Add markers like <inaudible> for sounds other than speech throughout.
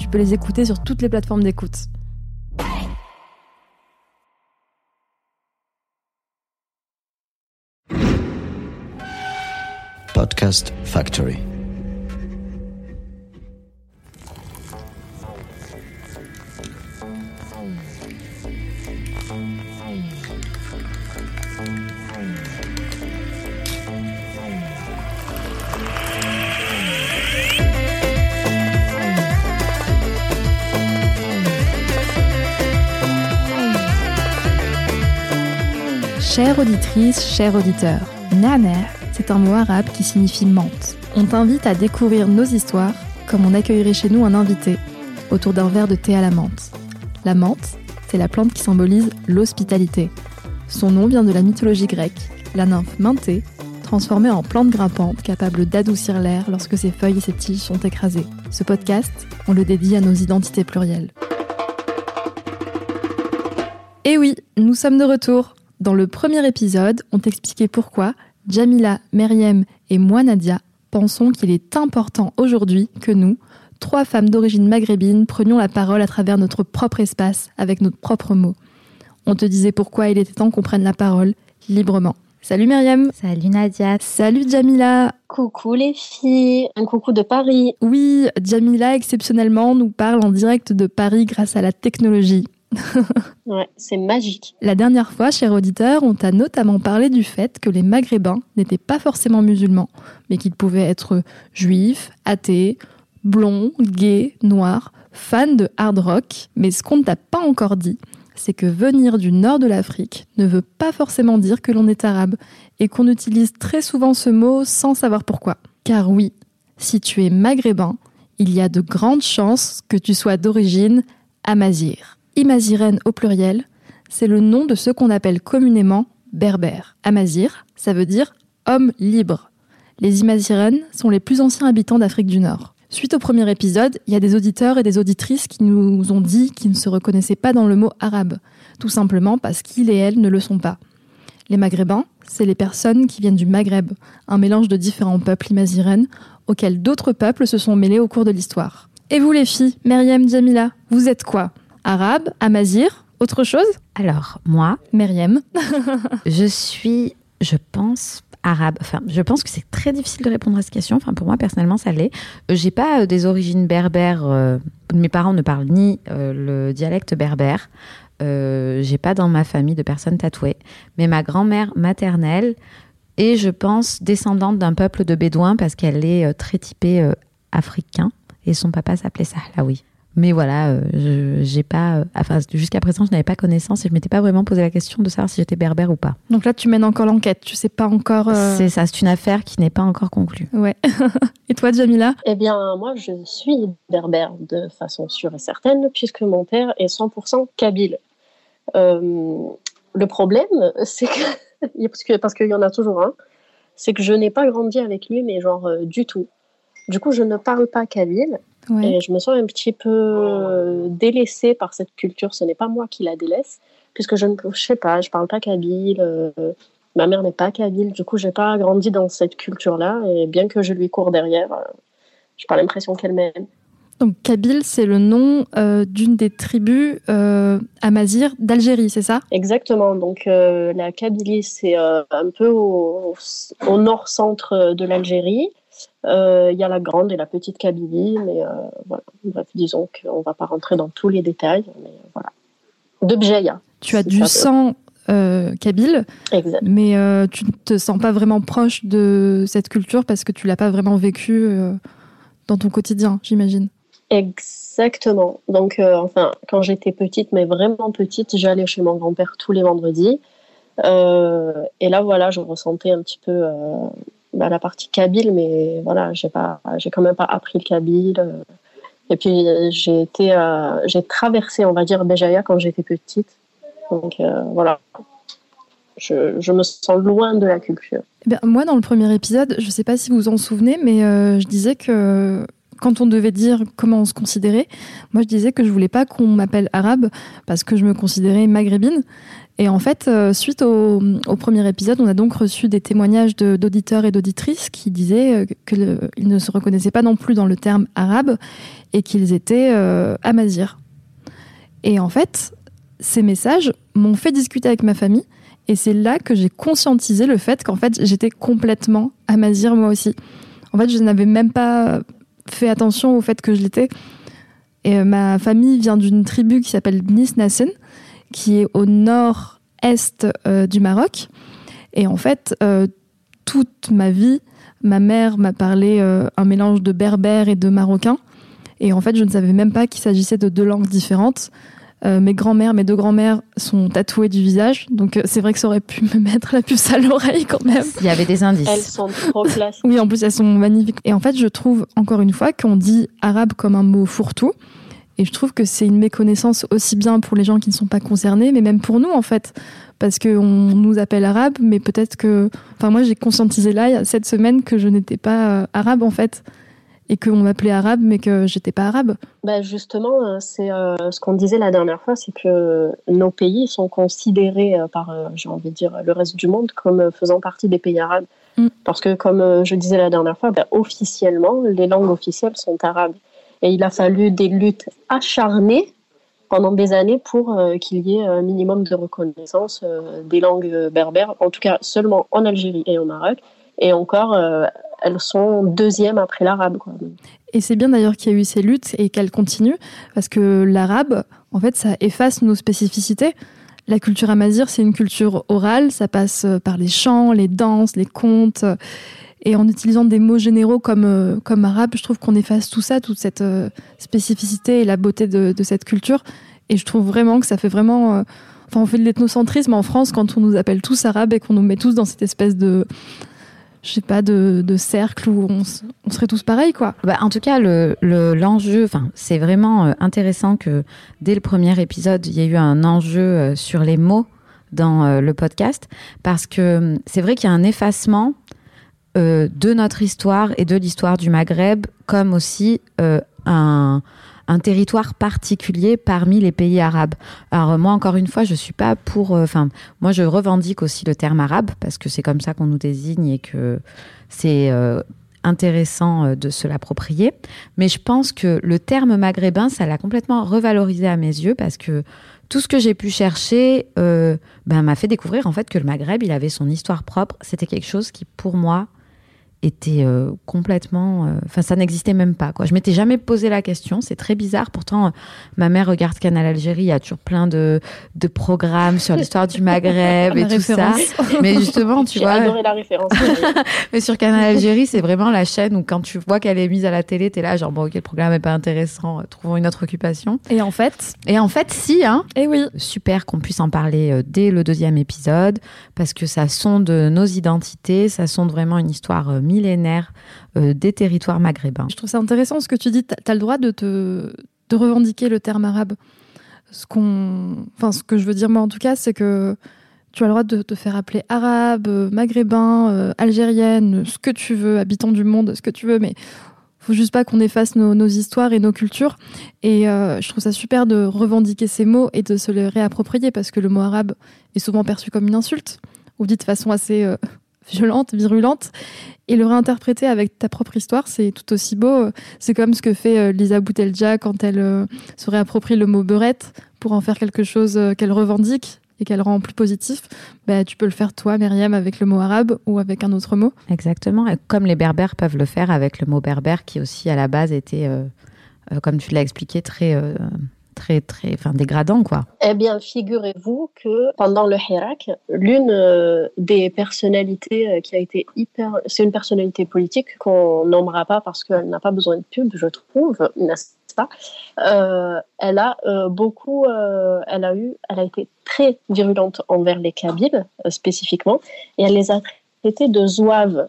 Tu peux les écouter sur toutes les plateformes d'écoute. Podcast Factory. Chère auditrice, cher auditeur, Naner, c'est un mot arabe qui signifie menthe. On t'invite à découvrir nos histoires comme on accueillerait chez nous un invité autour d'un verre de thé à la menthe. La menthe, c'est la plante qui symbolise l'hospitalité. Son nom vient de la mythologie grecque, la nymphe Minté, transformée en plante grimpante capable d'adoucir l'air lorsque ses feuilles et ses tiges sont écrasées. Ce podcast, on le dédie à nos identités plurielles. Et oui, nous sommes de retour. Dans le premier épisode, on t'expliquait pourquoi Jamila, Meriem et moi Nadia pensons qu'il est important aujourd'hui que nous, trois femmes d'origine maghrébine, prenions la parole à travers notre propre espace, avec nos propres mots. On te disait pourquoi il était temps qu'on prenne la parole librement. Salut Myriam Salut Nadia Salut Jamila Coucou les filles, un coucou de Paris. Oui, Jamila exceptionnellement nous parle en direct de Paris grâce à la technologie. <laughs> ouais, c'est magique. La dernière fois, cher auditeur, on t'a notamment parlé du fait que les Maghrébins n'étaient pas forcément musulmans, mais qu'ils pouvaient être juifs, athées, blonds, gays, noirs, fans de hard rock. Mais ce qu'on ne t'a pas encore dit, c'est que venir du nord de l'Afrique ne veut pas forcément dire que l'on est arabe, et qu'on utilise très souvent ce mot sans savoir pourquoi. Car oui, si tu es maghrébin, il y a de grandes chances que tu sois d'origine amazigh. Imaziren au pluriel, c'est le nom de ceux qu'on appelle communément berbères. Amazir, ça veut dire homme libre. Les Imaziren sont les plus anciens habitants d'Afrique du Nord. Suite au premier épisode, il y a des auditeurs et des auditrices qui nous ont dit qu'ils ne se reconnaissaient pas dans le mot arabe, tout simplement parce qu'ils et elles ne le sont pas. Les Maghrébins, c'est les personnes qui viennent du Maghreb, un mélange de différents peuples imaziren auxquels d'autres peuples se sont mêlés au cours de l'histoire. Et vous les filles, Myriam, Jamila, vous êtes quoi? Arabe, amazir, autre chose? Alors, moi, Myriam, <laughs> je suis, je pense, arabe. Enfin, je pense que c'est très difficile de répondre à cette question. Enfin, pour moi, personnellement, ça l'est. Euh, J'ai pas euh, des origines berbères. euh, mes parents ne parlent ni euh, le dialecte berbère. J'ai pas dans ma famille de personnes tatouées. Mais ma grand-mère maternelle est, je pense, descendante d'un peuple de bédouins parce qu'elle est très typée africain. Et son papa s'appelait Sahlaoui. Mais voilà, euh, j'ai pas. euh, enfin, jusqu'à présent, je n'avais pas connaissance et je m'étais pas vraiment posé la question de savoir si j'étais berbère ou pas. donc là tu mènes encore l'enquête, tu sais pas encore... euh, C'est ça, c'est une affaire qui n'est pas encore conclue. Ouais. <laughs> et toi Jamila? Eh bien, moi, je suis berbère de façon sûre et certaine, puisque mon père est 100% kabyle. Euh, le problème, <laughs> c'est que, parce que- parce qu'il y en a toujours un, c'est que je n'ai pas grandi avec lui, mais genre euh, du tout. Du coup, je ne parle pas kabyle Ouais. et je me sens un petit peu euh, délaissée par cette culture. Ce n'est pas moi qui la délaisse, puisque je ne je sais pas, je parle pas kabyle. euh, ma mère n'est pas kabyle, du coup, j'ai pas grandi dans cette culture-là. Et bien que je lui cours derrière, euh, j'ai pas l'impression qu'elle m'aime. Donc Kabyle, c'est le nom euh, d'une des tribus euh, amazigh d'Algérie, c'est ça? Exactement. Donc, euh, la Kabylie, c'est un peu au, au nord-centre de l'Algérie. Euh, Il y a la grande et la petite Kabylie, mais euh, voilà. Bref, disons qu'on ne va pas rentrer dans tous les détails, mais voilà. de Bjaya. Tu as du sang euh, kabyle, Exact. mais euh, tu ne te sens pas vraiment proche de cette culture parce que tu l'as pas vraiment vécu euh, dans ton quotidien, j'imagine. Exactement. Donc, euh, enfin, quand j'étais petite, mais vraiment petite, j'allais chez mon grand-père tous les vendredis. Euh, et là, voilà, je ressentais un petit peu euh, bah, la partie kabyle, mais voilà, j'ai pas, j'ai quand même pas appris le kabyle. euh. Et puis, j'ai été, euh, j'ai traversé, on va dire, Béjaïa quand j'étais petite. Donc, euh, voilà. Je, je me sens loin de la culture. Eh moi, dans le premier épisode, je sais pas si vous vous en souvenez, mais je disais que quand on devait dire comment on se considérait, moi, je disais que je voulais pas qu'on m'appelle arabe parce que je me considérais maghrébine. Et en fait, euh, suite au, premier épisode, on a donc reçu des témoignages d'auditeurs et d'auditrices qui disaient qu'ils ne se reconnaissaient pas non plus dans le terme arabe et qu'ils étaient euh, amazirs. Et en fait, ces messages m'ont fait discuter avec ma famille et c'est là que j'ai conscientisé le fait qu'en fait, j'étais complètement amazir moi aussi. En fait, je n'avais même pas fait attention au fait que je l'étais. Et euh, ma famille vient d'une tribu qui s'appelle Bnis Nassen, qui est au nord-est euh, du Maroc. Et en fait, euh, toute ma vie, ma mère m'a parlé un mélange de berbère et de marocain. Et en fait, je ne savais même pas qu'il s'agissait de deux langues différentes. Euh, mes grands-mères, mes deux grands-mères sont tatouées du visage, donc euh, c'est vrai que ça aurait pu <laughs> me mettre la puce à l'oreille quand même. Il y avait des indices. Elles sont trop classiques. <laughs> Oui, en plus elles sont magnifiques. Et en fait, je trouve encore une fois qu'on dit arabe comme un mot fourre-tout. Et je trouve que c'est une méconnaissance aussi bien pour les gens qui ne sont pas concernés, mais même pour nous en fait. Parce qu'on nous appelle arabe, mais peut-être que. Enfin, moi j'ai conscientisé là, il y a cette semaine, que je n'étais pas euh, arabe en fait. Et qu'on m'appelait arabe, mais que j'étais pas arabe. Ben justement, euh, c'est euh, ce qu'on disait la dernière fois, c'est que nos pays sont considérés euh, par, euh, j'ai envie de dire, le reste du monde comme euh, faisant partie des pays arabes. Mm. Parce que, comme euh, je disais la dernière fois, ben, officiellement, les langues officielles sont arabes. Et il a fallu des luttes acharnées pendant des années pour euh, qu'il y ait un minimum de reconnaissance euh, des langues euh, berbères, en tout cas seulement en Algérie et au Maroc. Et encore, euh, elles sont deuxièmes après l'arabe. Et c'est bien d'ailleurs qu'il y a eu ces luttes et qu'elles continuent, parce que l'arabe, en fait, ça efface nos spécificités. La culture amazigh, c'est une culture orale, ça passe euh, par les chants, les danses, les contes. Et en utilisant des mots généraux comme, euh, comme arabe, je trouve qu'on efface tout ça, toute cette euh, spécificité et la beauté de, cette culture. Et je trouve vraiment que ça fait vraiment. Enfin, on fait de l'ethnocentrisme en France quand on nous appelle tous arabes et qu'on nous met tous dans cette espèce de. Je sais pas, de, de cercle où on, serait tous pareils, quoi. Bah, en tout cas, le, le- l'enjeu, enfin, c'est vraiment euh, intéressant que dès le premier épisode, il y a eu un enjeu euh, sur les mots dans euh, le podcast, parce que hum, c'est vrai qu'il y a un effacement de notre histoire et de l'histoire du Maghreb, comme aussi un, un territoire particulier parmi les pays arabes. Alors moi, encore une fois, je suis pas pour. euh, Enfin, moi, je revendique aussi le terme arabe parce que c'est comme ça qu'on nous désigne et que c'est euh, intéressant euh, de se l'approprier. Mais je pense que le terme maghrébin, ça l'a complètement revalorisé à mes yeux parce que tout ce que j'ai pu chercher ben, m'a fait découvrir en fait que le Maghreb, il avait son histoire propre. C'était quelque chose qui, pour moi, était euh, complètement. euh, Enfin, ça n'existait même pas. Quoi. Je m'étais jamais posé la question. C'est très bizarre. Pourtant, euh, ma mère regarde Canal Algérie. Il y a toujours plein de, de programmes sur l'histoire du Maghreb <laughs> et tout ça. <laughs> Mais justement, tu J'ai vois. adoré la référence. <laughs> Mais sur Canal Algérie, c'est vraiment la chaîne où quand tu vois qu'elle est mise à la télé, t'es là, genre, bon, ok, le programme est pas intéressant, trouvons une autre occupation. Et en fait, Et en fait, si, hein, eh oui, super qu'on puisse en parler euh, dès le deuxième épisode, parce que ça sonde nos identités, ça sonde vraiment une histoire euh, millénaire euh, des territoires maghrébins. je trouve ça intéressant ce que tu dis. Tu as le droit de te revendiquer le terme arabe. Ce qu'on, enfin, ce que je veux dire moi en tout cas, c'est que tu as le droit de te faire appeler arabe, euh, maghrébin, euh, algérienne, ce que tu veux, habitant du monde, ce que tu veux, mais faut juste pas qu'on efface nos, histoires et nos cultures. Et je trouve ça super de revendiquer ces mots et de se les réapproprier parce que le mot arabe est souvent perçu comme une insulte ou dit de façon assez violente, virulente. Et le réinterpréter avec ta propre histoire, c'est tout aussi beau. C'est comme ce que fait euh, Lisa Boutelja quand elle euh, se réapproprie le mot beurette pour en faire quelque chose euh, qu'elle revendique et qu'elle rend plus positif. Bah, tu peux le faire toi, Myriam, avec le mot arabe ou avec un autre mot. Exactement, et comme les berbères peuvent le faire avec le mot berbère qui aussi à la base était, comme tu l'as expliqué, très, très, très, enfin, dégradant, quoi. Eh bien, figurez-vous que pendant le Hirak, l'une euh, des personnalités euh, qui a été hyper, c'est une personnalité politique qu'on nommera pas parce qu'elle n'a pas besoin de pub, je trouve, n'est-ce pas? Euh, Elle a beaucoup, elle a eu, elle a été très virulente envers les Kabyles spécifiquement, et elle les a traités de zouaves.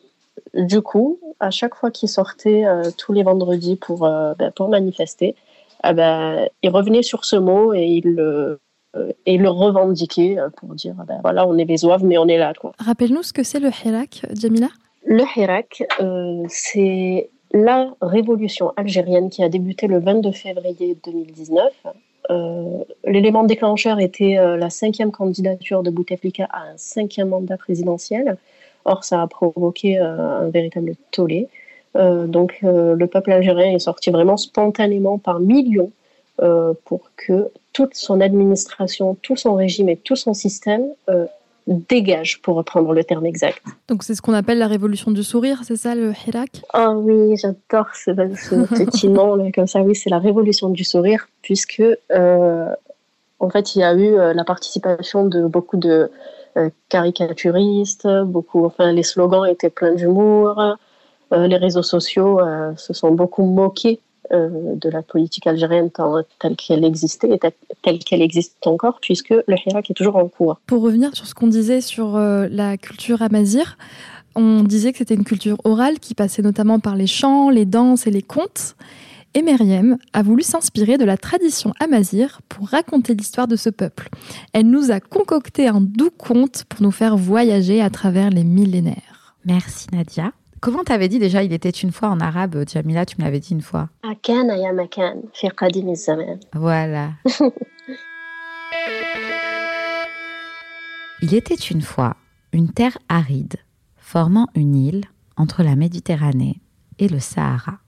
Du coup, à chaque fois qu'ils sortaient tous les vendredis pour, ben, pour manifester, ah ben, il revenait sur ce mot et il le, euh, et le revendiquait euh, pour dire ah ben, voilà, on est les zouaves, mais on est là. Rappelle-nous ce que c'est le Hirak, Jamila Le Hirak, euh, c'est la révolution algérienne qui a débuté le 22 février 2019. L'élément déclencheur était la cinquième candidature de Bouteflika à un cinquième mandat présidentiel. Or, ça a provoqué un véritable tollé. Euh, donc euh, le peuple algérien est sorti vraiment spontanément par millions euh, pour que toute son administration, tout son régime et tout son système dégage, pour reprendre le terme exact. Donc c'est ce qu'on appelle la révolution du sourire, c'est ça le Hirak? Ah oui, j'adore ce, <laughs> petit nom comme ça. Oui, c'est la révolution du sourire, puisque en fait il y a eu la participation de beaucoup de caricaturistes, beaucoup, enfin les slogans étaient pleins d'humour. Euh, les réseaux sociaux euh, se sont beaucoup moqués euh, de la politique algérienne telle qu'elle existait et telle qu'elle existe encore, puisque le Hirak est toujours en cours. Pour revenir sur ce qu'on disait sur la culture amazir, on disait que c'était une culture orale qui passait notamment par les chants, les danses et les contes. Et Meriem a voulu s'inspirer de la tradition amazir pour raconter l'histoire de ce peuple. Elle nous a concocté un doux conte pour nous faire voyager à travers les millénaires. Merci Nadia. Comment t'avais dit déjà il était une fois en arabe, Jamila, tu me l'avais dit une fois? Voilà. <laughs> il était une fois une terre aride formant une île entre la Méditerranée et le Sahara.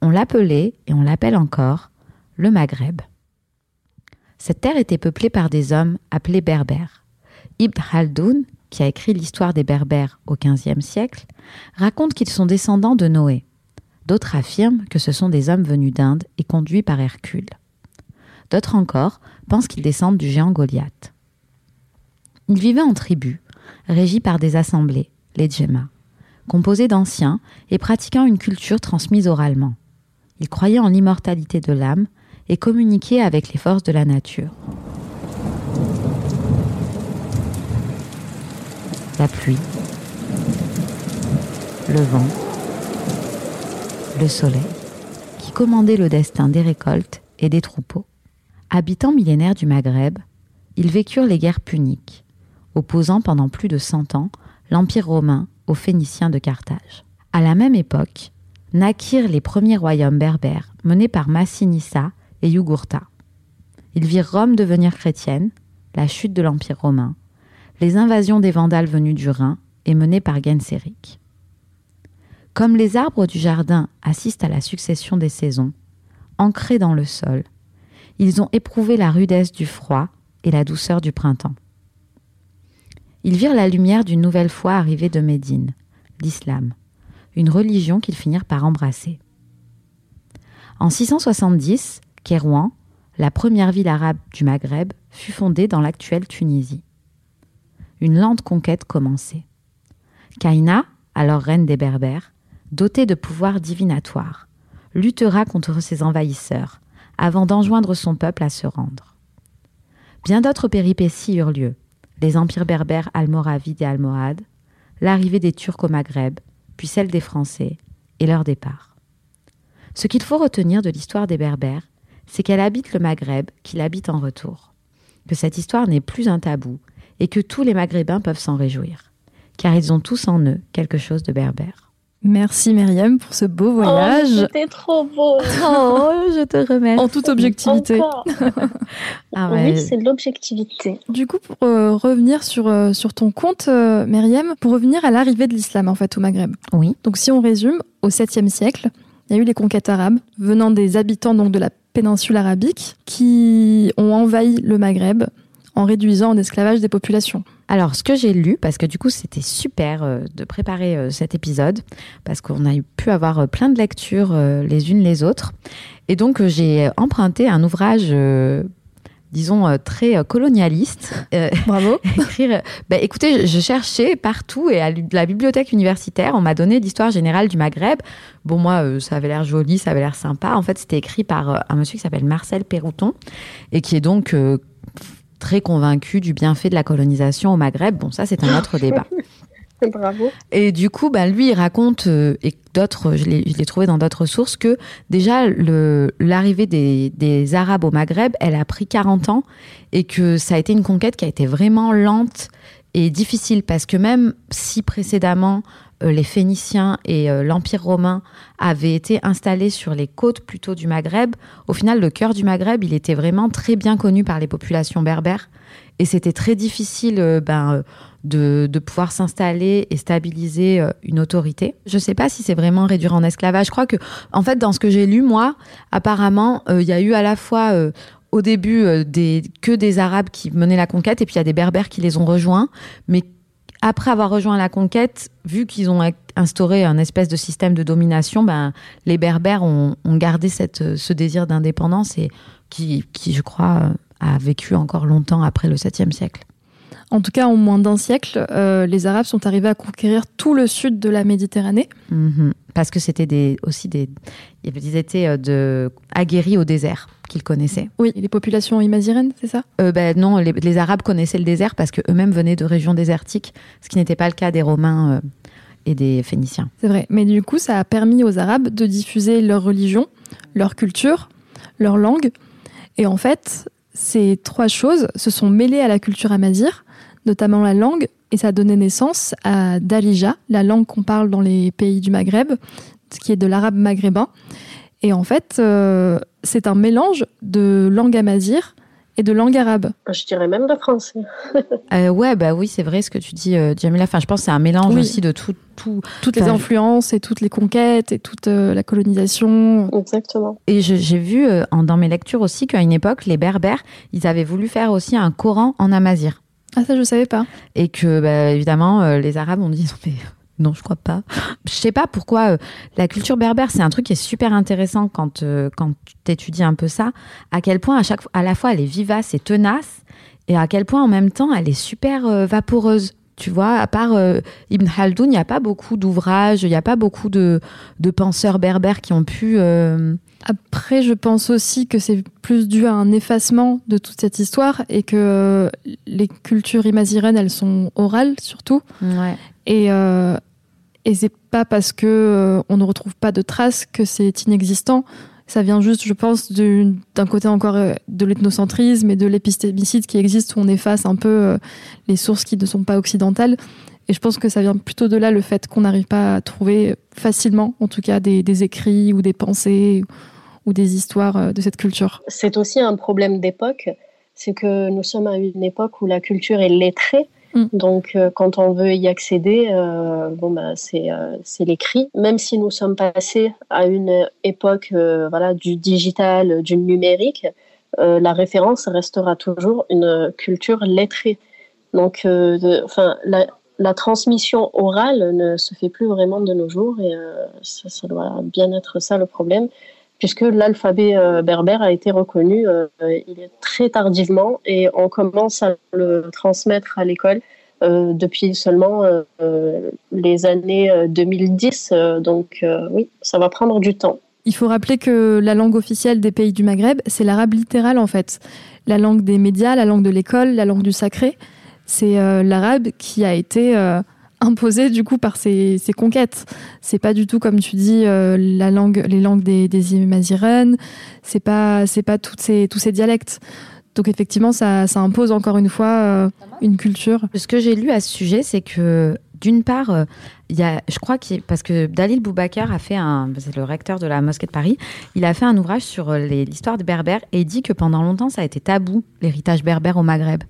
On l'appelait, et on l'appelle encore, le Maghreb. Cette terre était peuplée par des hommes appelés berbères. Ibn Khaldoun qui a écrit l'histoire des Berbères au XVe siècle, raconte qu'ils sont descendants de Noé. D'autres affirment que ce sont des hommes venus d'Inde et conduits par Hercule. D'autres encore pensent qu'ils descendent du géant Goliath. Ils vivaient en tribus, régis par des assemblées, les djemmas, composées d'anciens et pratiquant une culture transmise oralement. Ils croyaient en l'immortalité de l'âme et communiquaient avec les forces de la nature. la pluie, le vent, le soleil, qui commandaient le destin des récoltes et des troupeaux. Habitants millénaires du Maghreb, ils vécurent les guerres puniques, opposant pendant plus de cent ans l'Empire romain aux Phéniciens de Carthage. À la même époque, naquirent les premiers royaumes berbères menés par Massinissa et Jugurtha. Ils virent Rome devenir chrétienne, la chute de l'Empire romain, les invasions des Vandales venus du Rhin et menées par Genseric. Comme les arbres du jardin assistent à la succession des saisons, ancrés dans le sol, ils ont éprouvé la rudesse du froid et la douceur du printemps. Ils virent la lumière d'une nouvelle foi arrivée de Médine, l'islam, une religion qu'ils finirent par embrasser. En 670, Kérouan, la première ville arabe du Maghreb, fut fondée dans l'actuelle Tunisie une lente conquête commençait. Kaina, alors reine des Berbères, dotée de pouvoirs divinatoires, luttera contre ses envahisseurs avant d'enjoindre son peuple à se rendre. Bien d'autres péripéties eurent lieu les empires berbères almoravides et almohades, l'arrivée des Turcs au Maghreb, puis celle des Français, et leur départ. Ce qu'il faut retenir de l'histoire des Berbères, c'est qu'elle habite le Maghreb, qu'il habite en retour. Que cette histoire n'est plus un tabou, et que tous les Maghrébins peuvent s'en réjouir, car ils ont tous en eux quelque chose de berbère. Merci Myriam pour ce beau oh, voyage. Oh, C'était trop beau. <laughs> oh, je te remercie. En toute objectivité. <laughs> ah Oui, c'est l'objectivité. Du coup, pour euh, revenir sur, euh, sur ton compte, euh, Myriam, pour revenir à l'arrivée de l'islam en fait au Maghreb. Oui. Donc si on résume, au 7e siècle, il y a eu les conquêtes arabes venant des habitants donc de la péninsule arabique qui ont envahi le Maghreb en réduisant en esclavage des populations. Alors, ce que j'ai lu, parce que du coup, c'était super euh, de préparer euh, cet épisode, parce qu'on a pu avoir euh, plein de lectures les unes les autres. Et donc, j'ai emprunté un ouvrage disons, très colonialiste. Bravo. <laughs> écrire. Bah, écoutez, je cherchais partout et à la bibliothèque universitaire, on m'a donné l'histoire générale du Maghreb. Bon, moi, ça avait l'air joli, ça avait l'air sympa. En fait, c'était écrit par un monsieur qui s'appelle Marcel Pérouton et qui est donc très convaincu du bienfait de la colonisation au Maghreb. Bon, ça, c'est un autre <laughs> débat. Bravo. Et du coup, bah, lui, il raconte, euh, et d'autres, je l'ai trouvé dans d'autres sources, que déjà, l'arrivée des, des, Arabes au Maghreb, elle a pris 40 ans et que ça a été une conquête qui a été vraiment lente et difficile parce que même si précédemment, les Phéniciens et euh, l'Empire romain avaient été installés sur les côtes plutôt du Maghreb, au final, le cœur du Maghreb, il était vraiment très bien connu par les populations berbères. Et c'était très difficile ben, de, pouvoir s'installer et stabiliser euh, une autorité. Je ne sais pas si c'est vraiment réduire en esclavage. Je crois que, en fait, dans ce que j'ai lu, moi, apparemment, euh, il y a eu à la fois euh, au début que des Arabes qui menaient la conquête et puis il y a des Berbères qui les ont rejoints. Mais après avoir rejoint la conquête, vu qu'ils ont instauré un espèce de système de domination, ben, les Berbères ont, gardé cette, ce désir d'indépendance et qui, je crois, a vécu encore longtemps après le 7e siècle. En tout cas, en moins d'un siècle, euh, les Arabes sont arrivés à conquérir tout le sud de la Méditerranée. Mhm. Parce que c'était des, aussi des. Ils étaient euh, de, aguerris au désert qu'ils connaissaient. Oui, les populations imazirènes, c'est ça? Euh, ben, Non, les, Arabes connaissaient le désert parce qu'eux-mêmes venaient de régions désertiques, ce qui n'était pas le cas des Romains et des Phéniciens. C'est vrai, mais du coup, ça a permis aux Arabes de diffuser leur religion, leur culture, leur langue. Et en fait, ces trois choses se sont mêlées à la culture amazire notamment la langue, et ça a donné naissance à Dalija, la langue qu'on parle dans les pays du Maghreb, qui est de l'arabe maghrébin. Et en fait, euh, c'est un mélange de langue amazir et de langue arabe. Je dirais même de français. <laughs> euh, ouais, bah oui, c'est vrai ce que tu dis, euh, Jamila. Enfin, je pense que c'est un mélange aussi de tout, toutes les influences et toutes les conquêtes et toute euh, la colonisation. Exactement. Et j'ai vu dans mes lectures aussi qu'à une époque, les Berbères, ils avaient voulu faire aussi un Coran en amazir. Ah ça je savais pas. Et que bah, évidemment euh, les Arabes ont dit mais <laughs> non je crois pas. Je sais pas pourquoi euh, la culture berbère c'est un truc qui est super intéressant quand euh, quand tu étudies un peu ça. À quel point à chaque à la fois elle est vivace et tenace et à quel point en même temps elle est super vaporeuse. Tu vois, à part Ibn Khaldoun, il n'y a pas beaucoup d'ouvrages, il n'y a pas beaucoup de, de, penseurs berbères qui ont pu après, je pense aussi que c'est plus dû à un effacement de toute cette histoire et que euh, les cultures imazirènes, elles sont orales surtout. Ouais. Et, euh, et c'est pas parce que euh, on ne retrouve pas de traces que c'est inexistant. Ça vient juste, je pense, d'un côté encore euh, de l'ethnocentrisme et de l'épistémicide qui existe où on efface un peu les sources qui ne sont pas occidentales. Et je pense que ça vient plutôt de là le fait qu'on n'arrive pas à trouver facilement, en tout cas, des, des écrits ou des pensées ou des histoires euh, de cette culture. C'est aussi un problème d'époque, c'est que nous sommes à une époque où la culture est lettrée. Mm. Donc, euh, quand on veut y accéder, euh, bon, bah, c'est l'écrit. Même si nous sommes passés à une époque voilà, du digital, du numérique, la référence restera toujours une culture lettrée. Donc, enfin, la, la, transmission orale ne se fait plus vraiment de nos jours et ça, ça, doit bien être ça le problème puisque l'alphabet euh, berbère a été reconnu euh, très tardivement et on commence à le transmettre à l'école euh, depuis seulement les années 2010. donc oui, ça va prendre du temps. Il faut rappeler que la langue officielle des pays du Maghreb, c'est l'arabe littéral en fait. La langue des médias, la langue de l'école, la langue du sacré. C'est l'arabe qui a été imposé du coup par ces, conquêtes. C'est pas du tout comme tu dis euh, la langue, les langues des, des C'est pas c'est pas toutes ces, tous ces dialectes. Donc effectivement, ça, ça impose encore une fois euh, une culture. Ce que j'ai lu à ce sujet, c'est que d'une part, euh, il y a, je crois que parce que Dalil Boubacar a fait un, c'est le recteur de la mosquée de Paris, il a fait un ouvrage sur euh, l'histoire des Berbères et il dit que pendant longtemps ça a été tabou l'héritage berbère au Maghreb.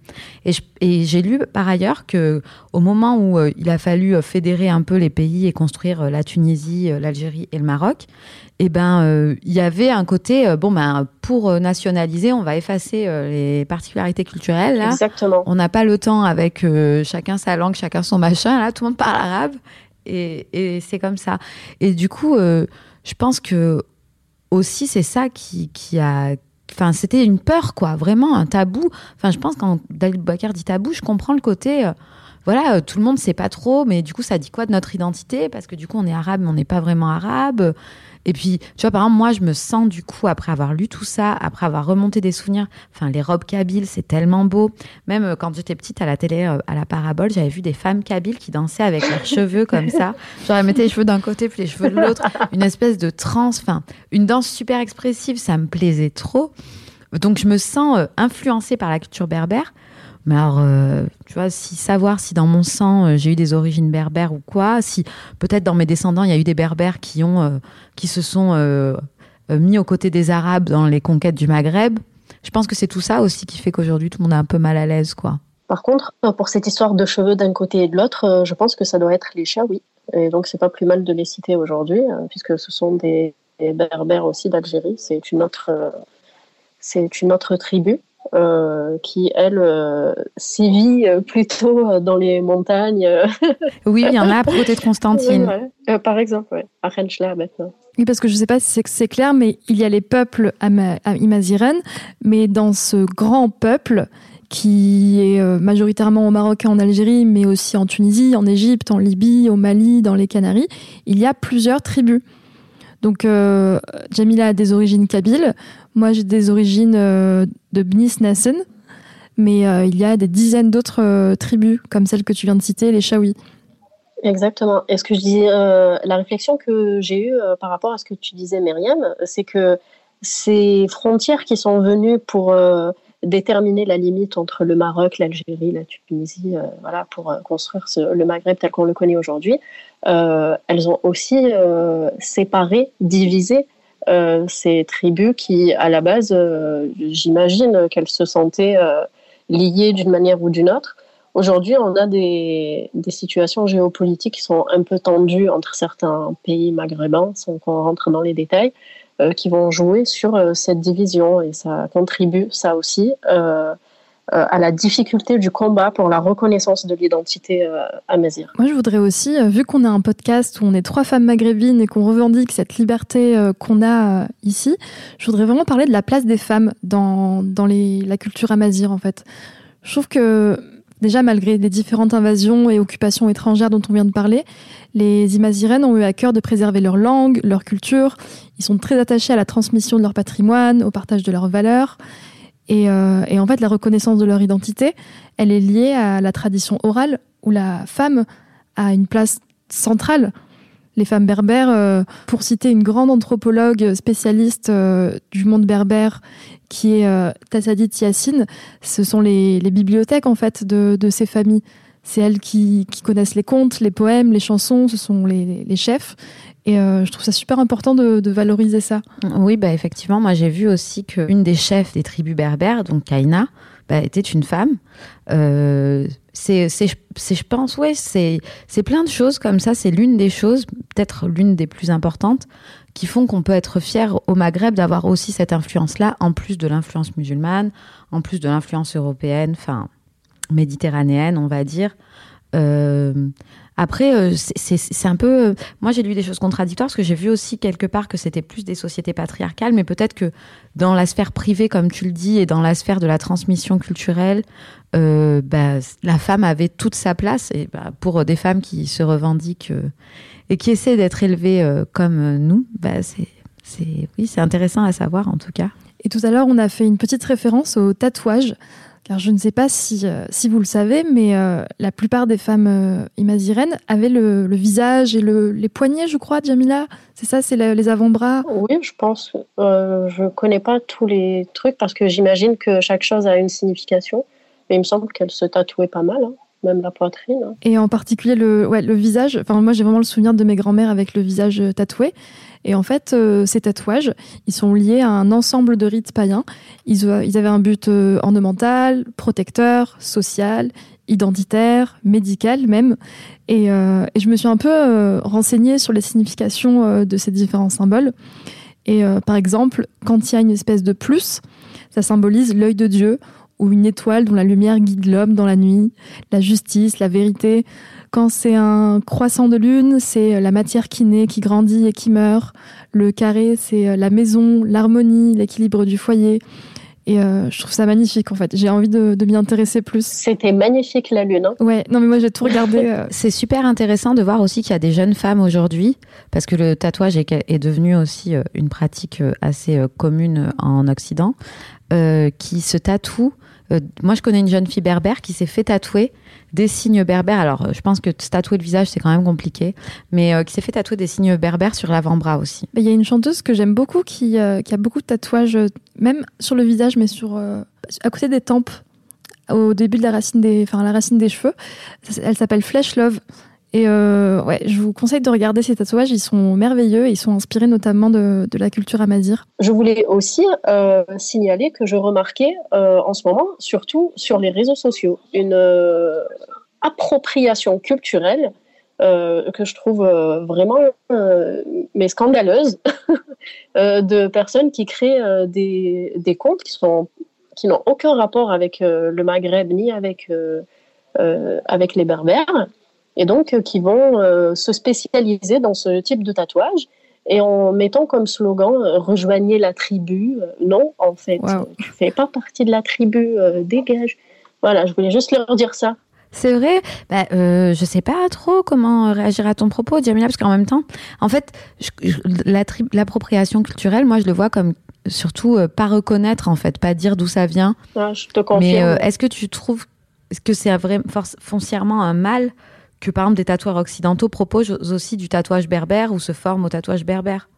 Et j'ai lu par ailleurs que au moment où euh, il a fallu fédérer un peu les pays et construire la Tunisie, l'Algérie et le Maroc, eh ben il y avait un côté bon ben pour nationaliser on va effacer les particularités culturelles là. Exactement. On n'a pas le temps avec chacun sa langue, chacun son machin là, tout le monde parle arabe et, c'est comme ça. Et du coup, euh, je pense que aussi c'est ça qui, qui a. Enfin, c'était une peur, quoi, vraiment un tabou. Enfin, je pense quand David dit tabou, je comprends le côté. Euh, voilà, euh, tout le monde sait pas trop, mais du coup, ça dit quoi de notre identité? Parce que du coup, on est arabe, mais on n'est pas vraiment arabe. Et puis, tu vois, par exemple, moi, je me sens du coup, après avoir lu tout ça, après avoir remonté des souvenirs, enfin, les robes kabyles, c'est tellement beau. Même euh, quand j'étais petite à la télé, euh, à la parabole, j'avais vu des femmes kabyles qui dansaient avec leurs cheveux comme ça. Genre, elles mettaient les cheveux d'un côté, puis les cheveux de l'autre. Une espèce de transe, enfin, une danse super expressive, ça me plaisait trop. Donc, je me sens euh, influencée par la culture berbère. Mais alors, euh, tu vois, savoir si dans mon sang euh, j'ai eu des origines berbères ou quoi, si peut-être dans mes descendants il y a eu des berbères qui ont, euh, qui se sont mis aux côtés des Arabes dans les conquêtes du Maghreb, je pense que c'est tout ça aussi qui fait qu'aujourd'hui tout le monde est un peu mal à l'aise, quoi. Par contre, pour cette histoire de cheveux d'un côté et de l'autre, je pense que ça doit être les chats, oui. Et donc c'est pas plus mal de les citer aujourd'hui, puisque ce sont des, des berbères aussi d'Algérie. C'est une autre, c'est une autre tribu. Euh, qui, elle, euh, sévit euh, plutôt dans les montagnes. <laughs> oui, il y en a à côté de Constantine. par exemple, à Renchla maintenant. Oui, parce que je ne sais pas si c'est clair, mais il y a les peuples à, Imaziren, mais dans ce grand peuple qui est majoritairement au Maroc et en Algérie, mais aussi en Tunisie, en Égypte, en Libye, au Mali, dans les Canaries, il y a plusieurs tribus. Donc, Jamila a des origines kabyles. Moi, j'ai des origines euh, de Bnis Nassen, mais euh, il y a des dizaines d'autres euh, tribus, comme celle que tu viens de citer, les Shawi. Exactement. Ce que je dis, la réflexion que j'ai eue par rapport à ce que tu disais, Myriam, c'est que ces frontières qui sont venues pour déterminer la limite entre le Maroc, l'Algérie, la Tunisie, voilà, pour construire le Maghreb tel qu'on le connaît aujourd'hui, elles ont aussi séparé, divisé euh, ces tribus qui, à la base, euh, j'imagine qu'elles se sentaient euh, liées d'une manière ou d'une autre. Aujourd'hui, on a des, des, situations géopolitiques qui sont un peu tendues entre certains pays maghrébins, sans qu'on rentre dans les détails, qui vont jouer sur cette division et ça contribue, ça aussi, euh, à la difficulté du combat pour la reconnaissance de l'identité euh, à Mazir. Moi, je voudrais aussi, euh, vu qu'on a un podcast où on est trois femmes maghrébines et qu'on revendique cette liberté qu'on a ici, je voudrais vraiment parler de la place des femmes dans, dans les, la culture amazir, en fait. Je trouve que, déjà, malgré les différentes invasions et occupations étrangères dont on vient de parler, les Imazirènes ont eu à cœur de préserver leur langue, leur culture. Ils sont très attachés à la transmission de leur patrimoine, au partage de leurs valeurs. Euh, et, en fait, la reconnaissance de leur identité, elle est liée à la tradition orale où la femme a une place centrale. Les femmes berbères, euh, pour citer une grande anthropologue spécialiste euh, du monde berbère, qui est Tassadit Yassine, ce sont les, bibliothèques en fait de, ces familles. C'est elles qui, connaissent les contes, les poèmes, les chansons, ce sont les chefs. Et euh, je trouve ça super important de, valoriser ça. Oui, bah effectivement, moi j'ai vu aussi qu'une des chefs des tribus berbères, donc Kaina, bah, était une femme. Euh, c'est, je pense, ouais, c'est, plein de choses comme ça. C'est l'une des choses, peut-être l'une des plus importantes, qui font qu'on peut être fier au Maghreb d'avoir aussi cette influence-là, en plus de l'influence musulmane, en plus de l'influence européenne, enfin méditerranéenne, on va dire. Euh, après, euh, c'est un peu. Moi, j'ai lu des choses contradictoires parce que j'ai vu aussi quelque part que c'était plus des sociétés patriarcales, mais peut-être que dans la sphère privée, comme tu le dis, et dans la sphère de la transmission culturelle, euh, bah, la femme avait toute sa place. Et bah, pour des femmes qui se revendiquent et qui essaient d'être élevées comme nous, bah, c'est oui, c'est intéressant à savoir en tout cas. Et tout à l'heure, on a fait une petite référence au tatouage. Car je ne sais pas si, euh, si vous le savez, mais euh, la plupart des femmes euh, imazirènes avaient le, visage et le, les poignets, je crois, Jamila. C'est ça, c'est les avant-bras? Oui, je pense. je ne connais pas tous les trucs parce que j'imagine que chaque chose a une signification. Mais il me semble qu'elle se tatouait pas mal. Hein. Même la poitrine. hein. Et en particulier le, visage. Enfin, moi, j'ai vraiment le souvenir de mes grands-mères avec le visage euh, tatoué. Et en fait, euh, ces tatouages, ils sont liés à un ensemble de rites païens. Ils, euh, avaient un but ornemental, protecteur, social, identitaire, médical même. Et, et je me suis un peu renseignée sur les significations de ces différents symboles. Et par exemple, quand il y a une espèce de plus, ça symbolise l'œil de Dieu ou une étoile dont la lumière guide l'homme dans la nuit, la justice, la vérité. Quand c'est un croissant de lune, c'est la matière qui naît, qui grandit et qui meurt. Le carré, c'est la maison, l'harmonie, l'équilibre du foyer. Et euh, je trouve ça magnifique en fait. J'ai envie de, de m'y intéresser plus. C'était magnifique la lune. hein. Ouais, non mais moi j'ai tout regardé. euh, <laughs> C'est super intéressant de voir aussi qu'il y a des jeunes femmes aujourd'hui, parce que le tatouage est, est devenu aussi euh, une pratique euh, assez euh, commune en Occident, euh, qui se tatouent. Euh, moi, je connais une jeune fille berbère qui s'est fait tatouer des signes berbères. Alors, euh, je pense que tatouer le visage, c'est quand même compliqué, mais euh, qui s'est fait tatouer des signes berbères sur l'avant-bras aussi. Il y a une chanteuse que j'aime beaucoup qui, qui a beaucoup de tatouages, même sur le visage, mais sur à côté des tempes, au début de la racine des, enfin la racine des cheveux. Elle s'appelle Flesh Love. Et euh, ouais, je vous conseille de regarder ces tatouages. Ils sont merveilleux. Ils sont inspirés notamment de, la culture amazigh. Je voulais aussi euh, signaler que je remarquais euh, en ce moment, surtout sur les réseaux sociaux, une appropriation culturelle que je trouve vraiment mais scandaleuse <laughs> de personnes qui créent des, des comptes qui n'ont aucun rapport avec le Maghreb ni avec les Berbères et donc euh, qui vont euh, se spécialiser dans ce type de tatouage et en mettant comme slogan euh, rejoignez la tribu. Non, en fait, Wow. tu fais pas partie de la tribu, euh, dégage. Voilà, je voulais juste leur dire ça. C'est vrai. Bah, euh, je sais pas trop comment réagir à ton propos, Jamila, parce qu'en même temps, en fait, je- je- la tri- l'appropriation culturelle, moi, je le vois comme surtout euh, pas reconnaître, en fait, pas dire d'où ça vient. Ah, je te confirme. Mais est-ce que tu trouves est-ce que c'est foncièrement un mal que, par exemple, des tatoueurs occidentaux proposent aussi du tatouage berbère ou se forment au tatouage berbère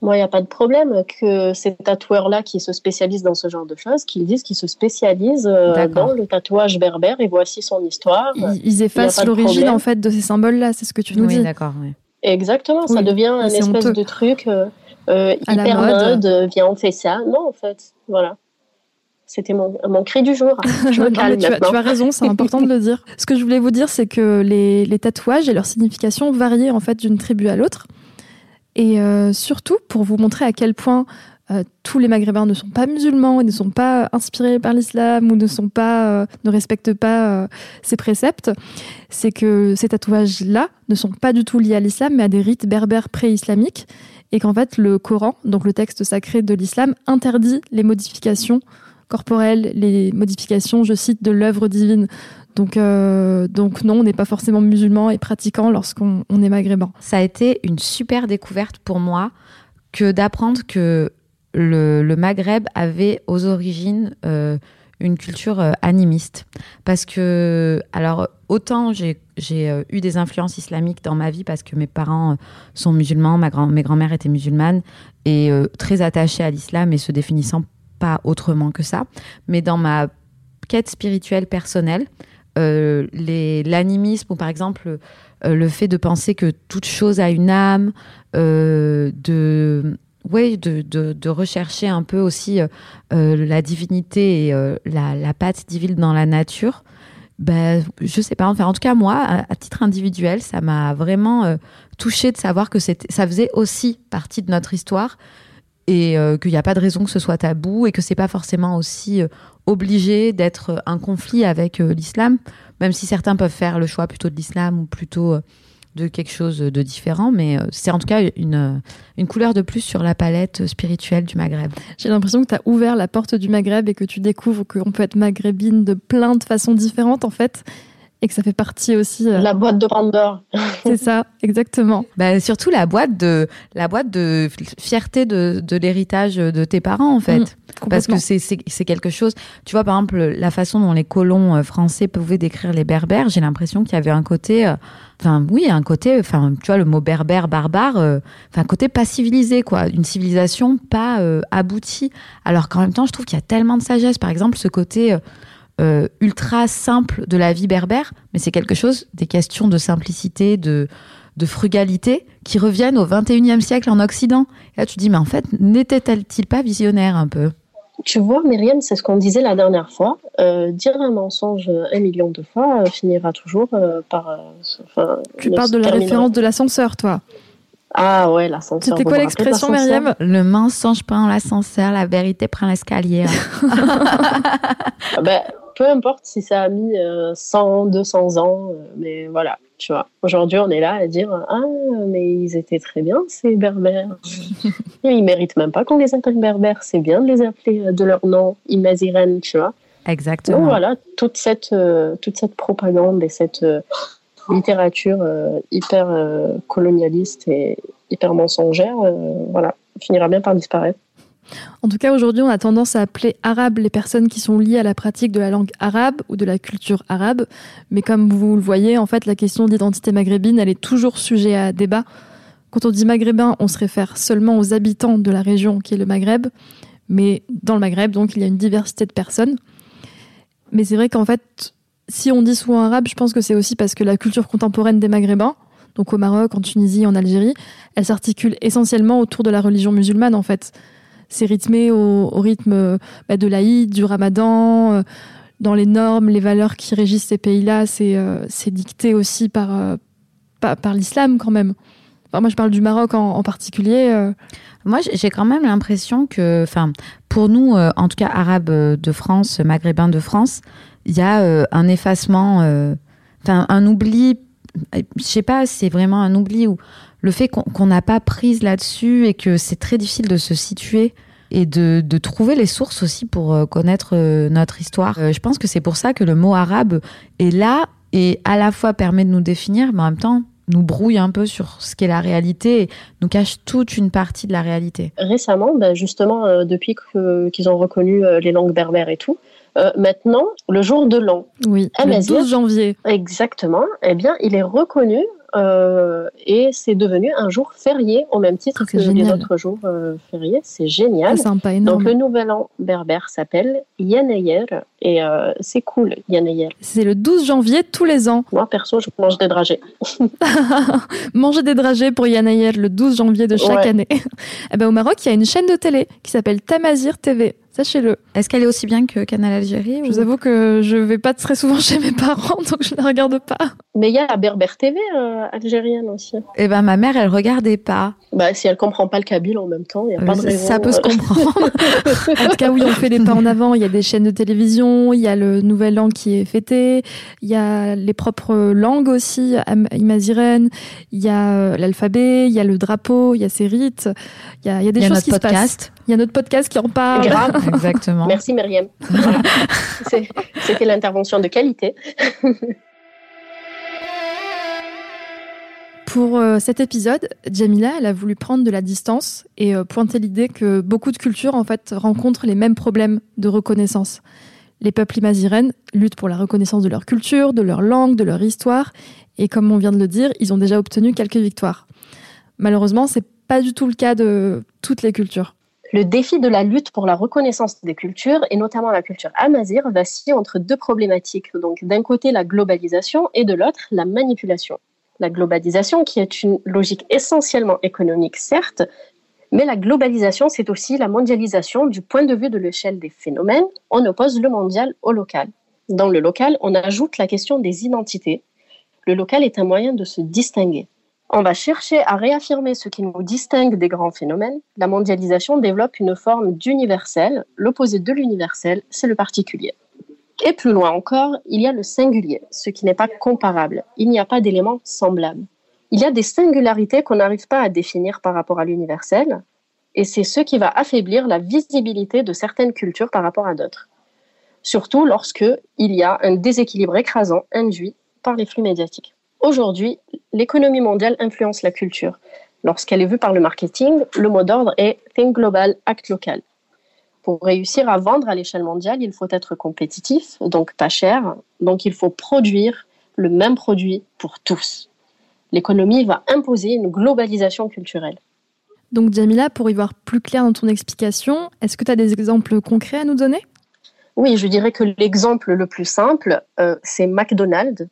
Moi, il n'y a pas de problème que ces tatoueurs-là qui se spécialisent dans ce genre de choses, qu'ils disent qu'ils se spécialisent euh, dans le tatouage berbère et voici son histoire. Ils, ils effacent l'origine en fait de ces symboles-là. C'est ce que tu nous Oui, dis. d'accord. oui. Exactement, ça devient un espèce honteux. de truc euh, euh, hyper mode. mode, euh, viens, on fait ça. Non, en fait, voilà. C'était mon, mon cri du jour. <laughs> Je me Non, mais calme tu, as, maintenant. tu as raison, c'est <laughs> important de le dire. Ce que je voulais vous dire, c'est que les, les tatouages et leur signification variaient en fait d'une tribu à l'autre. Et euh, surtout, pour vous montrer à quel point euh, tous les Maghrébins ne sont pas musulmans et ne sont pas inspirés par l'islam ou ne sont pas, euh, ne respectent pas ces préceptes, c'est que ces tatouages-là ne sont pas du tout liés à l'islam, mais à des rites berbères pré-islamiques, et qu'en fait le Coran, donc le texte sacré de l'islam, interdit les modifications corporelles, les modifications, je cite, de l'œuvre divine. Donc, euh, donc non, on n'est pas forcément musulman et pratiquant lorsqu'on on est maghrébin. Ça a été une super découverte pour moi que d'apprendre que le, Maghreb avait aux origines euh, une culture euh, animiste. Parce que, alors, autant j'ai eu des influences islamiques dans ma vie parce que mes parents sont musulmans, ma grand, mes grands-mères étaient musulmanes et très attachées à l'islam et se définissant pas autrement que ça. Mais dans ma quête spirituelle personnelle, euh, l'animisme ou par exemple euh, le fait de penser que toute chose a une âme, euh, de, ouais, de, de, rechercher un peu aussi euh, la divinité et la, la patte divine dans la nature. Ben, je sais pas, enfin, en tout cas, moi, à, titre individuel, ça m'a vraiment touché de savoir que ça faisait aussi partie de notre histoire et euh, qu'il n'y a pas de raison que ce soit tabou et que c'est pas forcément aussi euh, obligé d'être un conflit avec euh, l'islam, même si certains peuvent faire le choix plutôt de l'islam ou plutôt euh, de quelque chose de différent, mais euh, c'est en tout cas une, euh, une couleur de plus sur la palette spirituelle du Maghreb. J'ai l'impression que tu as ouvert la porte du Maghreb et que tu découvres qu'on peut être maghrébine de plein de façons différentes en fait, et que ça fait partie aussi. euh, La boîte de Pandore. <laughs> C'est ça, exactement. Bah, surtout la boîte de la boîte de fierté de, de l'héritage de tes parents en fait. Mm, Parce que c'est- c'est c'est quelque chose. Tu vois, par exemple, la façon dont les colons euh, français pouvaient décrire les berbères, j'ai l'impression qu'il y avait un côté. euh, Enfin, oui, un côté. Enfin, tu vois, le mot berbère, barbare. euh, Enfin, un côté pas civilisé, quoi. Une civilisation pas euh, aboutie. Alors qu'en même temps, je trouve qu'il y a tellement de sagesse. Par exemple, ce côté. euh, euh, ultra simple de la vie berbère, mais c'est quelque chose, des questions de simplicité, de, de frugalité, qui reviennent au 21e siècle en Occident. Et là, tu dis, mais en fait, n'était-elle-t-il pas visionnaire un peu? Tu vois, Myriam, c'est ce qu'on disait la dernière fois. Euh, dire un mensonge un million de fois euh, finira toujours euh, par. euh, enfin, Tu parles de la terminera- référence de l'ascenseur, toi. Ah ouais, l'ascenseur. C'était quoi de l'expression, Myriam? Le mensonge prend l'ascenseur, la vérité prend l'escalier. <laughs> <laughs> Ah ben, peu importe si ça a mis euh, 100, 200 ans, euh, mais voilà, tu vois. Aujourd'hui, on est là à dire Ah, mais ils étaient très bien, ces berbères. <laughs> Ils méritent même pas qu'on les appelle berbères, c'est bien de les appeler euh, de leur nom, Imaziren, tu vois. Exactement. Donc voilà, toute cette, euh, toute cette propagande et cette euh, littérature euh, hyper euh, colonialiste et hyper mensongère, euh, voilà, finira bien par disparaître. En tout cas, aujourd'hui, on a tendance à appeler arabes les personnes qui sont liées à la pratique de la langue arabe ou de la culture arabe. Mais comme vous le voyez, en fait, la question d'identité maghrébine, elle est toujours sujet à débat. Quand on dit maghrébin, on se réfère seulement aux habitants de la région qui est le Maghreb. Mais dans le Maghreb, donc, il y a une diversité de personnes. Mais c'est vrai qu'en fait, si on dit souvent arabe, je pense que c'est aussi parce que la culture contemporaine des Maghrébins, donc au Maroc, en Tunisie, en Algérie, elle s'articule essentiellement autour de la religion musulmane, en fait c'est rythmé au, rythme bah, de l'Aïd, du Ramadan, euh, dans les normes, les valeurs qui régissent ces pays-là, c'est euh, dicté aussi par, euh, par, par l'islam quand même. Enfin, moi, je parle du Maroc en, particulier. Moi, j'ai- quand même l'impression que, pour nous, en tout cas arabes de France, maghrébins de France, il y a un effacement, un oubli. Je sais pas, c'est vraiment un oubli ou le fait qu'on n'a pas prise là-dessus et que c'est très difficile de se situer et de, de trouver les sources aussi pour euh, connaître euh, notre histoire. Euh, je pense que c'est pour ça que le mot arabe est là et à la fois permet de nous définir, mais en même temps nous brouille un peu sur ce qu'est la réalité et nous cache toute une partie de la réalité. Récemment, ben, justement, euh, depuis que- qu'ils ont reconnu euh, les langues berbères et tout, euh, maintenant, le jour de l'an, oui, Ah, le vas-y. 12 janvier. exactement, eh bien, il est reconnu euh, et c'est devenu un jour férié au même titre Ah, que les autres jours euh, fériés. C'est génial. C'est sympa, Donc énorme. le nouvel an berbère s'appelle Yeneyer et euh, c'est cool, Yeneyer. C'est le 12 janvier tous les ans. Moi perso, je mange des dragées. <laughs> <laughs> Manger des dragées pour Yanayer le 12 janvier de chaque Ouais. année. <laughs> Eh ben, au Maroc, il y a une chaîne de télé qui s'appelle Tamazir TV. Sachez-le. Est-ce qu'elle est aussi bien que Canal Algérie Je ou- vous avoue que je vais pas très souvent chez mes parents, donc je ne la regarde pas. Mais il y a la Berbère TV euh, algérienne aussi. Eh ben ma mère, elle regardait pas. Bah, si elle comprend pas le kabyle en même temps, il n'y a pas de Euh, raison. ça peut se comprendre. En tout cas, oui, on fait des pas en avant. Il y a des chaînes de télévision, il y a le nouvel an qui est fêté, il y a les propres langues aussi, imaziren, il y a euh, l'alphabet, il y a le drapeau, il y a ses rites, il y a, il y a des Il y a choses notre qui se passent. Il y a notre podcast qui en parle. Grave. <laughs> Exactement. Merci Myriam. <laughs> Voilà. C'était l'intervention de qualité. <laughs> Pour euh, cet épisode, Jamila, elle a voulu prendre de la distance et euh, pointer l'idée que beaucoup de cultures en fait rencontrent les mêmes problèmes de reconnaissance. Les peuples imazirènes luttent pour la reconnaissance de leur culture, de leur langue, de leur histoire, et comme on vient de le dire, ils ont déjà obtenu quelques victoires. Malheureusement, c'est pas du tout le cas de toutes les cultures. Le défi de la lutte pour la reconnaissance des cultures, et notamment la culture amazir, vacille entre deux problématiques. Donc, d'un côté, la globalisation et de l'autre, la manipulation. La globalisation, qui est une logique essentiellement économique, certes, mais la globalisation, c'est aussi la mondialisation du point de vue de l'échelle des phénomènes. On oppose le mondial au local. Dans le local, on ajoute la question des identités. Le local est un moyen de se distinguer. On va chercher à réaffirmer ce qui nous distingue des grands phénomènes. La mondialisation développe une forme d'universel. L'opposé de l'universel, c'est le particulier. Et plus loin encore, il y a le singulier, ce qui n'est pas comparable. Il n'y a pas d'éléments semblables. Il y a des singularités qu'on n'arrive pas à définir par rapport à l'universel, et c'est ce qui va affaiblir la visibilité de certaines cultures par rapport à d'autres. Surtout lorsque il y a un déséquilibre écrasant induit par les flux médiatiques. Aujourd'hui, l'économie mondiale influence la culture. Lorsqu'elle est vue par le marketing, le mot d'ordre est Think Global, Act Local. Pour réussir à vendre à l'échelle mondiale, il faut être compétitif, donc pas cher, donc il faut produire le même produit pour tous. L'économie va imposer une globalisation culturelle. Donc Jamila, pour y voir plus clair dans ton explication, est-ce que tu as des exemples concrets à nous donner? Oui, je dirais que l'exemple le plus simple, euh, c'est McDonald's.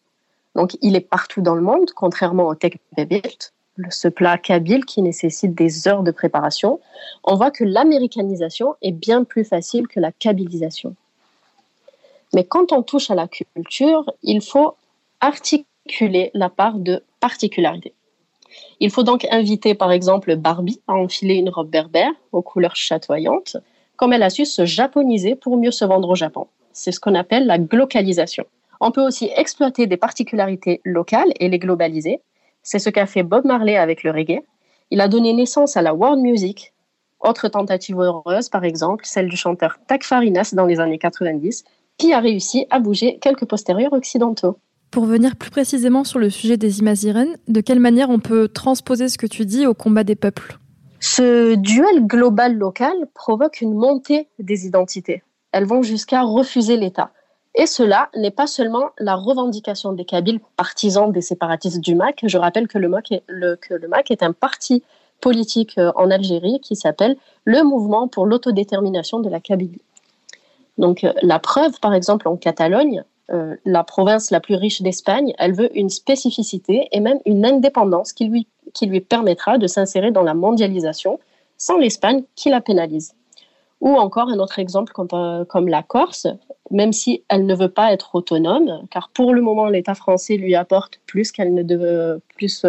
Donc, il est partout dans le monde, contrairement au Tech Bebilt, ce plat kabyle qui nécessite des heures de préparation. On voit que l'américanisation est bien plus facile que la kabylisation. Mais quand on touche à la culture, il faut articuler la part de particularité. Il faut donc inviter par exemple Barbie à enfiler une robe berbère aux couleurs chatoyantes, comme elle a su se japoniser pour mieux se vendre au Japon. C'est ce qu'on appelle la glocalisation. On peut aussi exploiter des particularités locales et les globaliser. C'est ce qu'a fait Bob Marley avec le reggae. Il a donné naissance à la world music. Autre tentative heureuse, par exemple, celle du chanteur Tak Farinas dans les années 90, qui a réussi à bouger quelques postérieurs occidentaux. Pour venir plus précisément sur le sujet des Imaziren, de quelle manière on peut transposer ce que tu dis au combat des peuples? Ce duel global-local provoque une montée des identités. Elles vont jusqu'à refuser l'État. Et cela n'est pas seulement la revendication des Kabyles, partisans des séparatistes du MAC. Je rappelle que le MAC est, que le MAC est un parti politique euh, en Algérie qui s'appelle le Mouvement pour l'autodétermination de la Kabylie. Donc euh, la preuve, par exemple, en Catalogne, euh, la province la plus riche d'Espagne, elle veut une spécificité et même une indépendance qui lui, qui lui permettra de s'insérer dans la mondialisation sans l'Espagne qui la pénalise. Ou encore un autre exemple comme, euh, comme, la Corse, même si elle ne veut pas être autonome, car pour le moment l'État français lui apporte plus ne devait, plus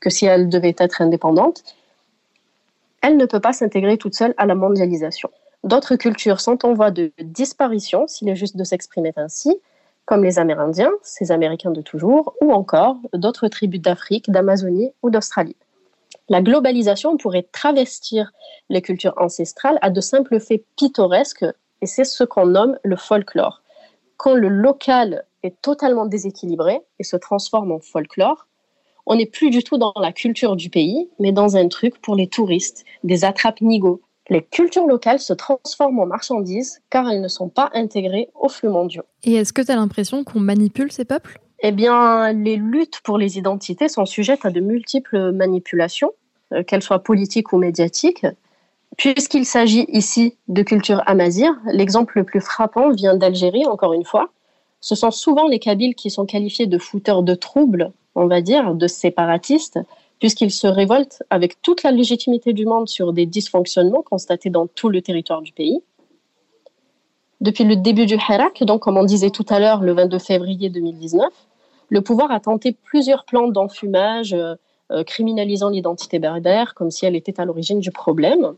que si elle devait être indépendante, elle ne peut pas s'intégrer toute seule à la mondialisation. D'autres cultures sont en voie de disparition, s'il est juste de s'exprimer ainsi, comme les Amérindiens, ces Américains de toujours, ou encore d'autres tribus d'Afrique, d'Amazonie ou d'Australie. La globalisation pourrait travestir les cultures ancestrales à de simples faits pittoresques, et c'est ce qu'on nomme le folklore. Quand le local est totalement déséquilibré et se transforme en folklore, on n'est plus du tout dans la culture du pays, mais dans un truc pour les touristes, des attrapes-nigauds, les cultures locales se transforment en marchandises car elles ne sont pas intégrées aux flux mondiaux. Et est-ce que tu as l'impression qu'on manipule ces peuples? Eh bien, les luttes pour les identités sont sujettes à de multiples manipulations, euh, qu'elles soient politiques ou médiatiques. Puisqu'il s'agit ici de culture amazigh, l'exemple le plus frappant vient d'Algérie, encore une fois. Ce sont souvent les Kabyles qui sont qualifiés de fouteurs de troubles, on va dire, de séparatistes, puisqu'ils se révoltent avec toute la légitimité du monde sur des dysfonctionnements constatés dans tout le territoire du pays. Depuis le début du Hirak, donc comme on disait tout à l'heure, le 22 février 2019, le pouvoir a tenté plusieurs plans d'enfumage euh, euh, criminalisant l'identité berbère comme si elle était à l'origine du problème.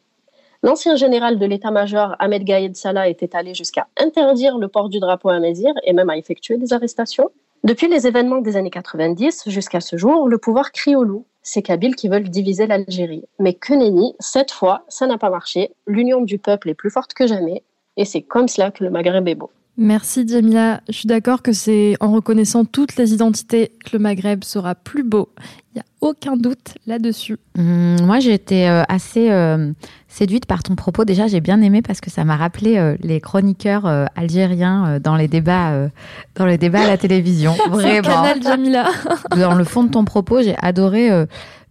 L'ancien général de l'état-major Ahmed Gaïed Salah était allé jusqu'à interdire le port du drapeau à Mézir et même à effectuer des arrestations. Depuis les événements des années 90 jusqu'à ce jour, le pouvoir crie au loup c'est Kabyles qui veulent diviser l'Algérie. Mais que nenni, cette fois, ça n'a pas marché. L'union du peuple est plus forte que jamais. Et c'est comme cela que le Maghreb est beau. Merci Jamila. Je suis d'accord que c'est en reconnaissant toutes les identités que le Maghreb sera plus beau. Il n'y a aucun doute là-dessus. Mmh, moi, j'ai été euh, assez euh, séduite par ton propos. Déjà, j'ai bien aimé parce que ça m'a rappelé euh, les chroniqueurs algériens dans les débats, dans les débats à la télévision. <laughs> Vraiment. canal Jamila. <laughs> dans le fond de ton propos, j'ai adoré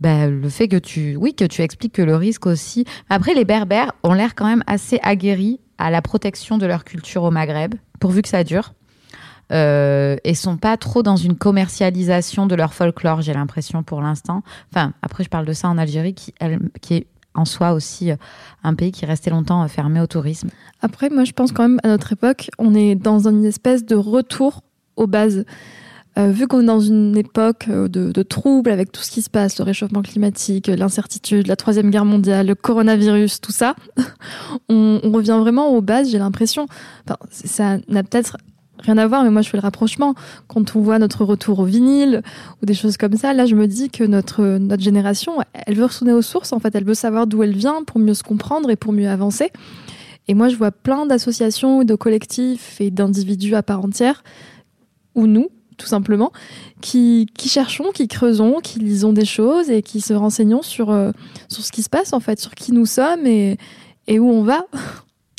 bah, le fait que tu, oui, que tu expliques que le risque aussi. Après, les Berbères ont l'air quand même assez aguerris à la protection de leur culture au Maghreb, pourvu que ça dure. Euh, et sont pas trop dans une commercialisation de leur folklore, j'ai l'impression pour l'instant. Enfin, après, je parle de ça en Algérie, qui, est en soi aussi euh, un pays qui restait longtemps euh, fermé au tourisme. Après, moi, je pense quand même à notre époque, on est dans une espèce de retour aux bases. Euh, vu qu'on est dans une époque de, de troubles avec tout ce qui se passe, le réchauffement climatique, l'incertitude, la troisième guerre mondiale, le coronavirus, tout ça, <laughs> on, revient vraiment aux bases, j'ai l'impression. Ça n'a peut-être rien à voir, mais moi je fais le rapprochement. Quand on voit notre retour au vinyle ou des choses comme ça, là je me dis que notre, notre génération, elle veut retourner aux sources, en fait, elle veut savoir d'où elle vient pour mieux se comprendre et pour mieux avancer. Et moi je vois plein d'associations, de collectifs et d'individus à part entière, ou nous, tout simplement, qui, qui, cherchons, qui creusons, qui lisons des choses et qui se renseignons sur, euh, sur ce qui se passe, en fait, sur qui nous sommes et, et où on va. <laughs>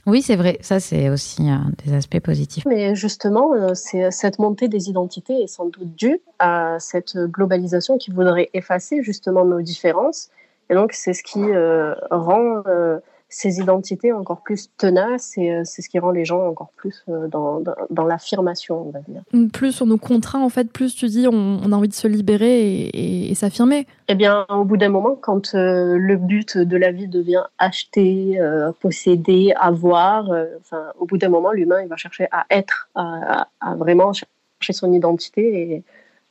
Oui, c'est vrai. Ça, c'est aussi un des aspects positifs. Mais justement, euh, c'est cette montée des identités est sans doute due à cette globalisation qui voudrait effacer justement nos différences. Et donc, c'est ce qui euh, rend ces identités encore plus tenaces et c'est ce qui rend les gens encore plus dans, dans, l'affirmation, on va dire. Plus on nous contraint, en fait, plus tu dis on, a envie de se libérer et, s'affirmer. Eh bien, au bout d'un moment, quand le but de la vie devient acheter, posséder, avoir, enfin, au bout d'un moment, l'humain, il va chercher à être, à, à vraiment chercher son identité et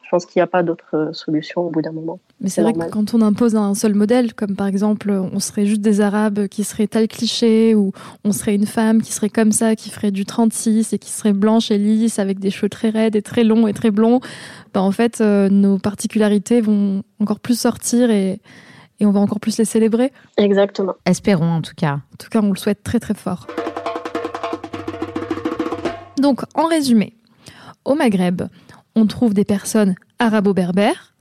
je pense qu'il n'y a pas d'autre euh, solution au bout d'un moment. Mais c'est vrai que quand on impose un seul modèle, comme par exemple on serait juste des Arabes qui seraient tel cliché, ou on serait une femme qui serait comme ça, qui ferait du 36 et qui serait blanche et lisse avec des cheveux très raides et très longs et très blonds, bah en fait euh, nos particularités vont encore plus sortir et, et on va encore plus les célébrer. Exactement. Espérons en tout cas. En tout cas, on le souhaite très très fort. Donc, en résumé, au Maghreb, on trouve des personnes arabo-berbères,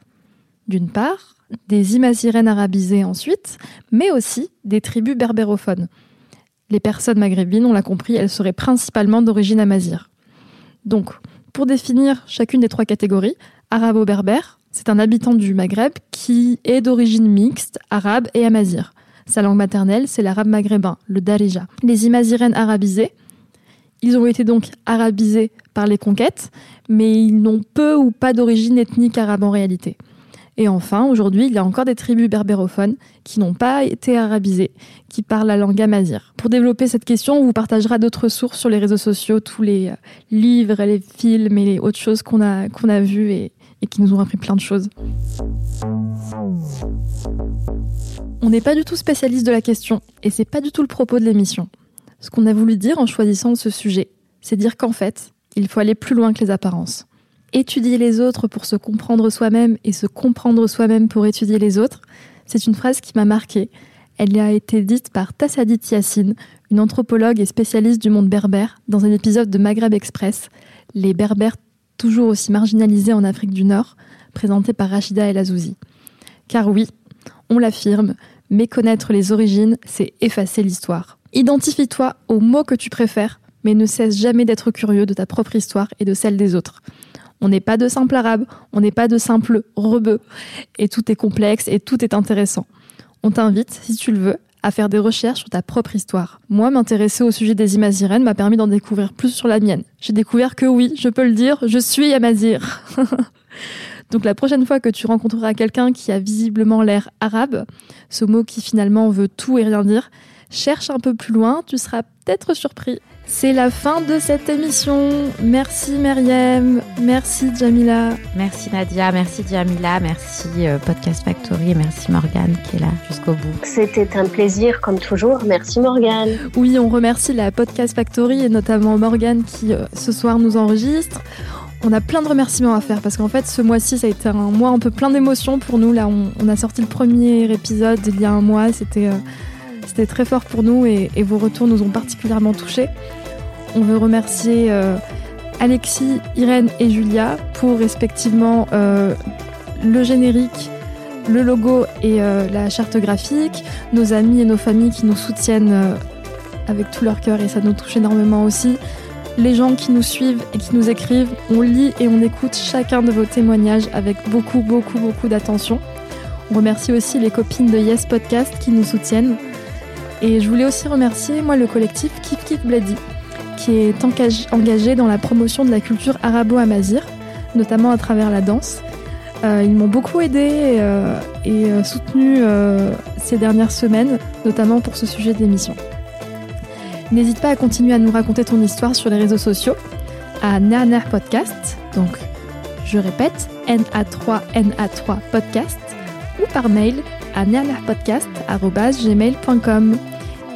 d'une part, des imazirènes arabisées ensuite, mais aussi des tribus berbérophones. Les personnes maghrébines, on l'a compris, elles seraient principalement d'origine amazir. Donc, pour définir chacune des trois catégories, arabo-berbère, c'est un habitant du Maghreb qui est d'origine mixte, arabe et amazir. Sa langue maternelle, c'est l'arabe maghrébin, le darija. Les imazirènes arabisées, ils ont été donc arabisés par les conquêtes, mais ils n'ont peu ou pas d'origine ethnique arabe en réalité. Et enfin, aujourd'hui, il y a encore des tribus berbérophones qui n'ont pas été arabisées, qui parlent la langue amazir. Pour développer cette question, on vous partagera d'autres sources sur les réseaux sociaux, tous les euh, livres, les films et les autres choses qu'on a, qu'on vues et, et qui nous ont appris plein de choses. On n'est pas du tout spécialiste de la question, et c'est pas du tout le propos de l'émission. Ce qu'on a voulu dire en choisissant ce sujet, c'est dire qu'en fait, il faut aller plus loin que les apparences. Étudier les autres pour se comprendre soi-même et se comprendre soi-même pour étudier les autres, c'est une phrase qui m'a marquée. Elle a été dite par Tassadit Yassine, une anthropologue et spécialiste du monde berbère, dans un épisode de Maghreb Express, Les Berbères toujours aussi marginalisés en Afrique du Nord, présenté par Rachida El Azouzi. Car oui, on l'affirme, méconnaître les origines, c'est effacer l'histoire. Identifie-toi aux mots que tu préfères, mais ne cesse jamais d'être curieux de ta propre histoire et de celle des autres. On n'est pas de simples arabes, on n'est pas de simples rebeux, et tout est complexe et tout est intéressant. On t'invite, si tu le veux, à faire des recherches sur ta propre histoire. Moi, m'intéresser au sujet des Imazirènes m'a permis d'en découvrir plus sur la mienne. J'ai découvert que oui, je peux le dire, je suis Amazir. <laughs> Donc la prochaine fois que tu rencontreras quelqu'un qui a visiblement l'air arabe, ce mot qui finalement veut tout et rien dire, cherche un peu plus loin, tu seras peut-être surpris. C'est la fin de cette émission. Merci Myriam, merci Jamila. Merci Nadia, merci Jamila, merci euh, Podcast Factory merci Morgane qui est là jusqu'au bout. C'était un plaisir comme toujours. Merci Morgane. Oui, on remercie la Podcast Factory et notamment Morgane qui euh, ce soir nous enregistre. On a plein de remerciements à faire parce qu'en fait, ce mois-ci, ça a été un mois un peu plein d'émotions pour nous. Là, on, a sorti le premier épisode il y a un mois. C'était euh, c'était très fort pour nous et, vos retours nous ont particulièrement touchés. On veut remercier euh, Alexis, Irène et Julia pour respectivement euh, le générique, le logo et euh, la charte graphique, nos amis et nos familles qui nous soutiennent avec tout leur cœur et ça nous touche énormément aussi. Les gens qui nous suivent et qui nous écrivent, on lit et on écoute chacun de vos témoignages avec beaucoup, beaucoup, beaucoup d'attention. On remercie aussi les copines de Yes Podcast qui nous soutiennent. Et je voulais aussi remercier, moi, le collectif Kif Kif Bladi, qui est engagé dans la promotion de la culture arabo-amazir, notamment à travers la danse. Euh, ils m'ont beaucoup aidé euh, et euh, soutenu ces dernières semaines, notamment pour ce sujet d'émission. N'hésite pas à continuer à nous raconter ton histoire sur les réseaux sociaux, à Nerner Podcast, donc je répète, NA3NA3 Podcast, ou par mail à nernerpodcast.gmail.com.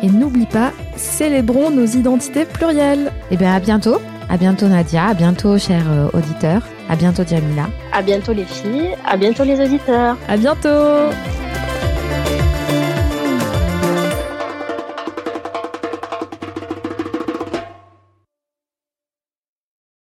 Et n'oublie pas, célébrons nos identités plurielles. Et eh bien à bientôt. À bientôt Nadia, à bientôt chers euh, auditeurs, à bientôt Jamila. À bientôt les filles, à bientôt les auditeurs. À bientôt.